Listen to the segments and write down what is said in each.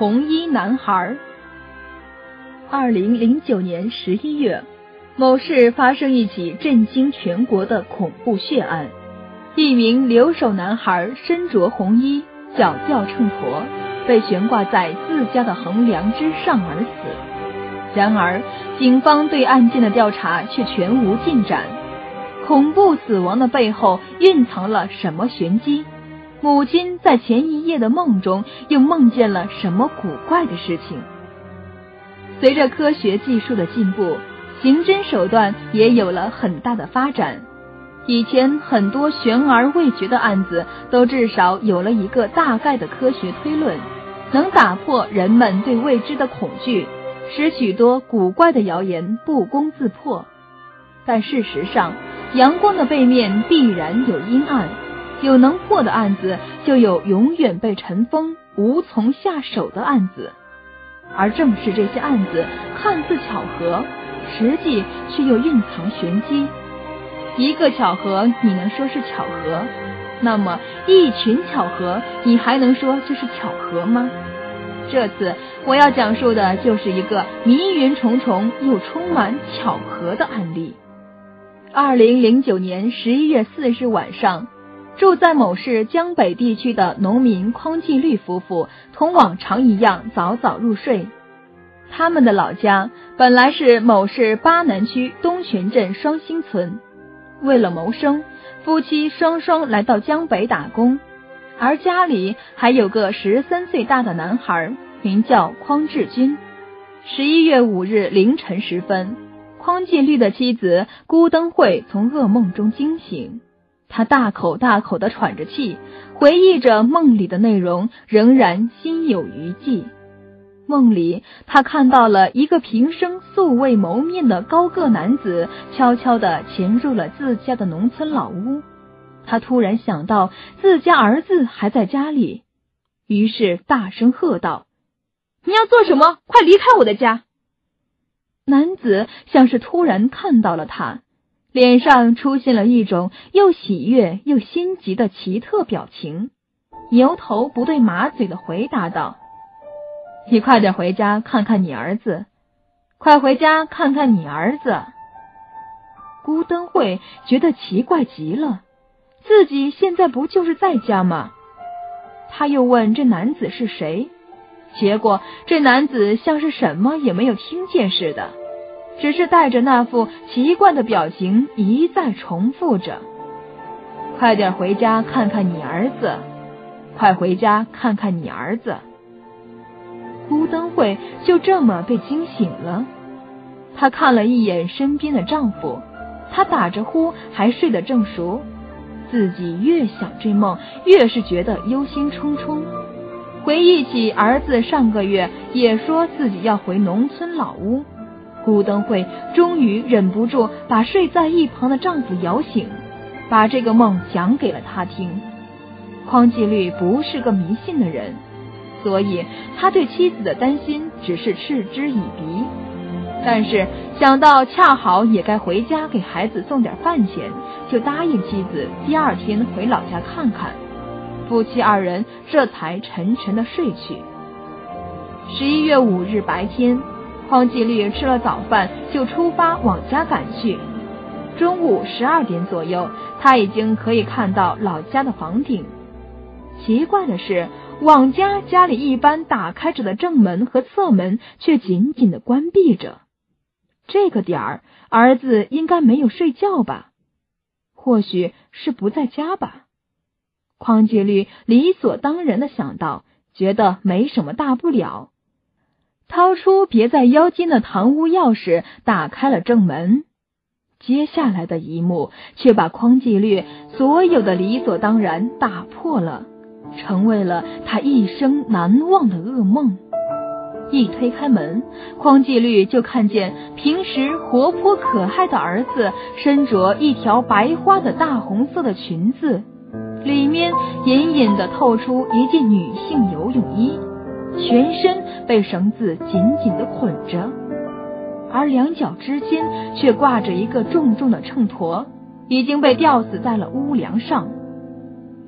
红衣男孩。二零零九年十一月，某市发生一起震惊全国的恐怖血案，一名留守男孩身着红衣，脚吊秤砣，被悬挂在自家的横梁之上而死。然而，警方对案件的调查却全无进展。恐怖死亡的背后蕴藏了什么玄机？母亲在前一夜的梦中又梦见了什么古怪的事情？随着科学技术的进步，刑侦手段也有了很大的发展。以前很多悬而未决的案子，都至少有了一个大概的科学推论，能打破人们对未知的恐惧，使许多古怪的谣言不攻自破。但事实上，阳光的背面必然有阴暗，有能破的案子，就有永远被尘封、无从下手的案子。而正是这些案子看似巧合，实际却又蕴藏玄机。一个巧合，你能说是巧合？那么一群巧合，你还能说这是巧合吗？这次我要讲述的就是一个迷云重重又充满巧合的案例。二零零九年十一月四日晚上。住在某市江北地区的农民匡继律夫妇，同往常一样早早入睡。他们的老家本来是某市巴南区东泉镇双星村。为了谋生，夫妻双双来到江北打工，而家里还有个十三岁大的男孩，名叫匡志军。十一月五日凌晨时分，匡继律的妻子孤灯会从噩梦中惊醒。他大口大口的喘着气，回忆着梦里的内容，仍然心有余悸。梦里，他看到了一个平生素未谋面的高个男子，悄悄的潜入了自家的农村老屋。他突然想到自家儿子还在家里，于是大声喝道：“你要做什么？快离开我的家！”男子像是突然看到了他。脸上出现了一种又喜悦又心急的奇特表情，牛头不对马嘴的回答道：“你快点回家看看你儿子，快回家看看你儿子。”孤灯会觉得奇怪极了，自己现在不就是在家吗？他又问这男子是谁，结果这男子像是什么也没有听见似的。只是带着那副奇怪的表情，一再重复着：“快点回家看看你儿子，快回家看看你儿子。”孤灯会就这么被惊醒了。她看了一眼身边的丈夫，他打着呼，还睡得正熟。自己越想这梦，越是觉得忧心忡忡。回忆起儿子上个月也说自己要回农村老屋。孤灯会终于忍不住把睡在一旁的丈夫摇醒，把这个梦讲给了他听。匡继律不是个迷信的人，所以他对妻子的担心只是嗤之以鼻。但是想到恰好也该回家给孩子送点饭钱，就答应妻子第二天回老家看看。夫妻二人这才沉沉的睡去。十一月五日白天。匡继律吃了早饭，就出发往家赶去。中午十二点左右，他已经可以看到老家的房顶。奇怪的是，往家家里一般打开着的正门和侧门却紧紧的关闭着。这个点儿，儿子应该没有睡觉吧？或许是不在家吧？匡继律理所当然的想到，觉得没什么大不了。掏出别在腰间的堂屋钥匙，打开了正门。接下来的一幕却把匡继律所有的理所当然打破了，成为了他一生难忘的噩梦。一推开门，匡继律就看见平时活泼可爱的儿子身着一条白花的大红色的裙子，里面隐隐的透出一件女性游泳衣。全身被绳子紧紧的捆着，而两脚之间却挂着一个重重的秤砣，已经被吊死在了屋梁上。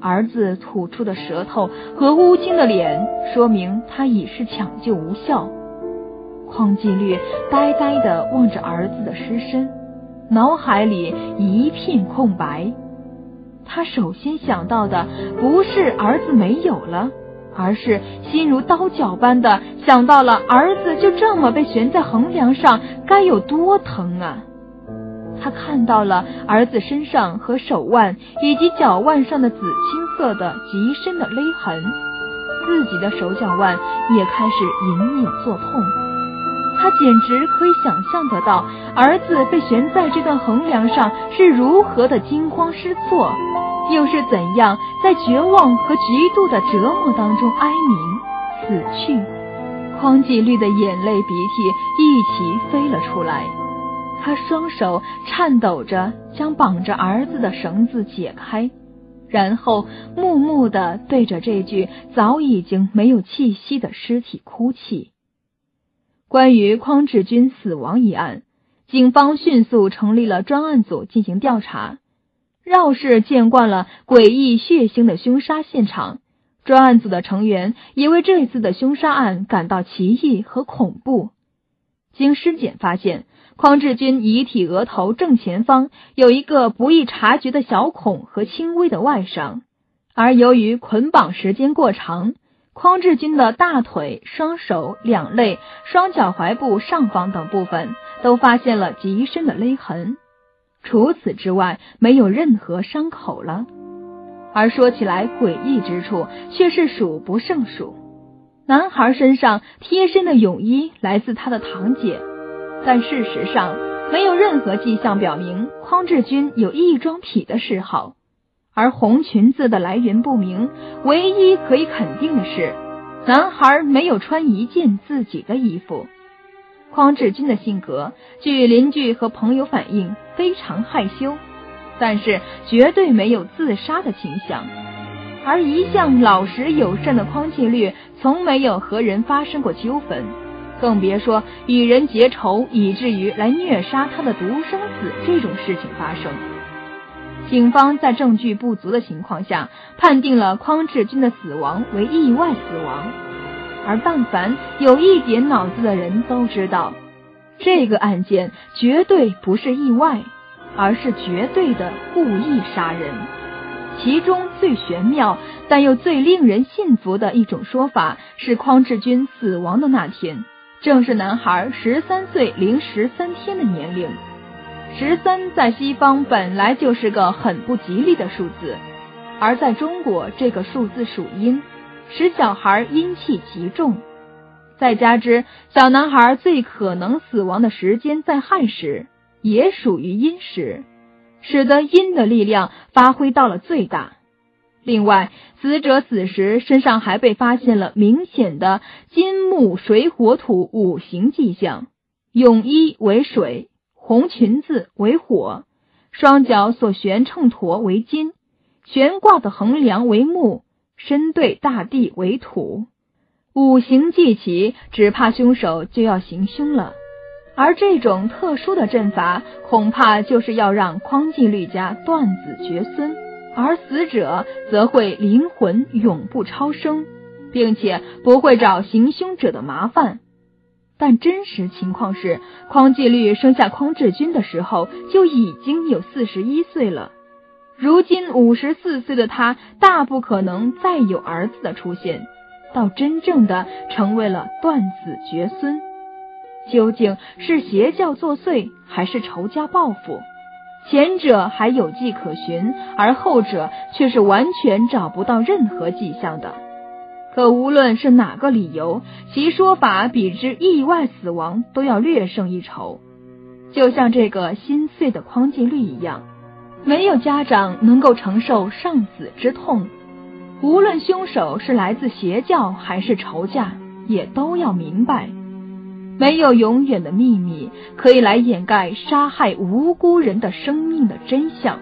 儿子吐出的舌头和乌青的脸，说明他已是抢救无效。匡纪律呆呆的望着儿子的尸身，脑海里一片空白。他首先想到的不是儿子没有了，而是心如刀绞般的想到了儿子就这么被悬在横梁上，该有多疼啊！他看到了儿子身上和手腕以及脚腕上的紫青色的极深的勒痕，自己的手脚腕也开始隐隐作痛。他简直可以想象得到，儿子被悬在这段横梁上是如何的惊慌失措，又是怎样在绝望和极度的折磨当中哀鸣死去。匡纪律的眼泪鼻涕一起飞了出来。他双手颤抖着将绑着儿子的绳子解开，然后木木的对着这具早已经没有气息的尸体哭泣。关于匡志军死亡一案，警方迅速成立了专案组进行调查。饶是见惯了诡异血腥的凶杀现场，专案组的成员也为这次的凶杀案感到奇异和恐怖。经尸检发现。匡志军遗体额头正前方有一个不易察觉的小孔和轻微的外伤，而由于捆绑时间过长，匡志军的大腿、双手、两肋、双脚踝部上方等部分都发现了极深的勒痕，除此之外没有任何伤口了。而说起来诡异之处却是数不胜数，男孩身上贴身的泳衣来自他的堂姐。但事实上，没有任何迹象表明匡志军有异装癖的嗜好，而红裙子的来源不明。唯一可以肯定的是，男孩没有穿一件自己的衣服。匡志军的性格，据邻居和朋友反映，非常害羞，但是绝对没有自杀的倾向。而一向老实友善的匡纪律，从没有和人发生过纠纷。更别说与人结仇，以至于来虐杀他的独生子这种事情发生。警方在证据不足的情况下，判定了匡志军的死亡为意外死亡。而但凡有一点脑子的人都知道，这个案件绝对不是意外，而是绝对的故意杀人。其中最玄妙但又最令人信服的一种说法是，匡志军死亡的那天。正是男孩十三岁零十三天的年龄，十三在西方本来就是个很不吉利的数字，而在中国这个数字属阴，使小孩阴气极重。再加之小男孩最可能死亡的时间在亥时，也属于阴时，使得阴的力量发挥到了最大。另外，死者死时身上还被发现了明显的金木水火土五行迹象，泳衣为水，红裙子为火，双脚所悬秤砣为金，悬挂的横梁为木，身对大地为土。五行既齐，只怕凶手就要行凶了。而这种特殊的阵法，恐怕就是要让匡纪律家断子绝孙。而死者则会灵魂永不超生，并且不会找行凶者的麻烦。但真实情况是，匡纪律生下匡志军的时候就已经有四十一岁了，如今五十四岁的他，大不可能再有儿子的出现，到真正的成为了断子绝孙。究竟是邪教作祟，还是仇家报复？前者还有迹可循，而后者却是完全找不到任何迹象的。可无论是哪个理由，其说法比之意外死亡都要略胜一筹。就像这个心碎的匡纪律一样，没有家长能够承受丧子之痛。无论凶手是来自邪教还是仇家，也都要明白。没有永远的秘密可以来掩盖杀害无辜人的生命的真相。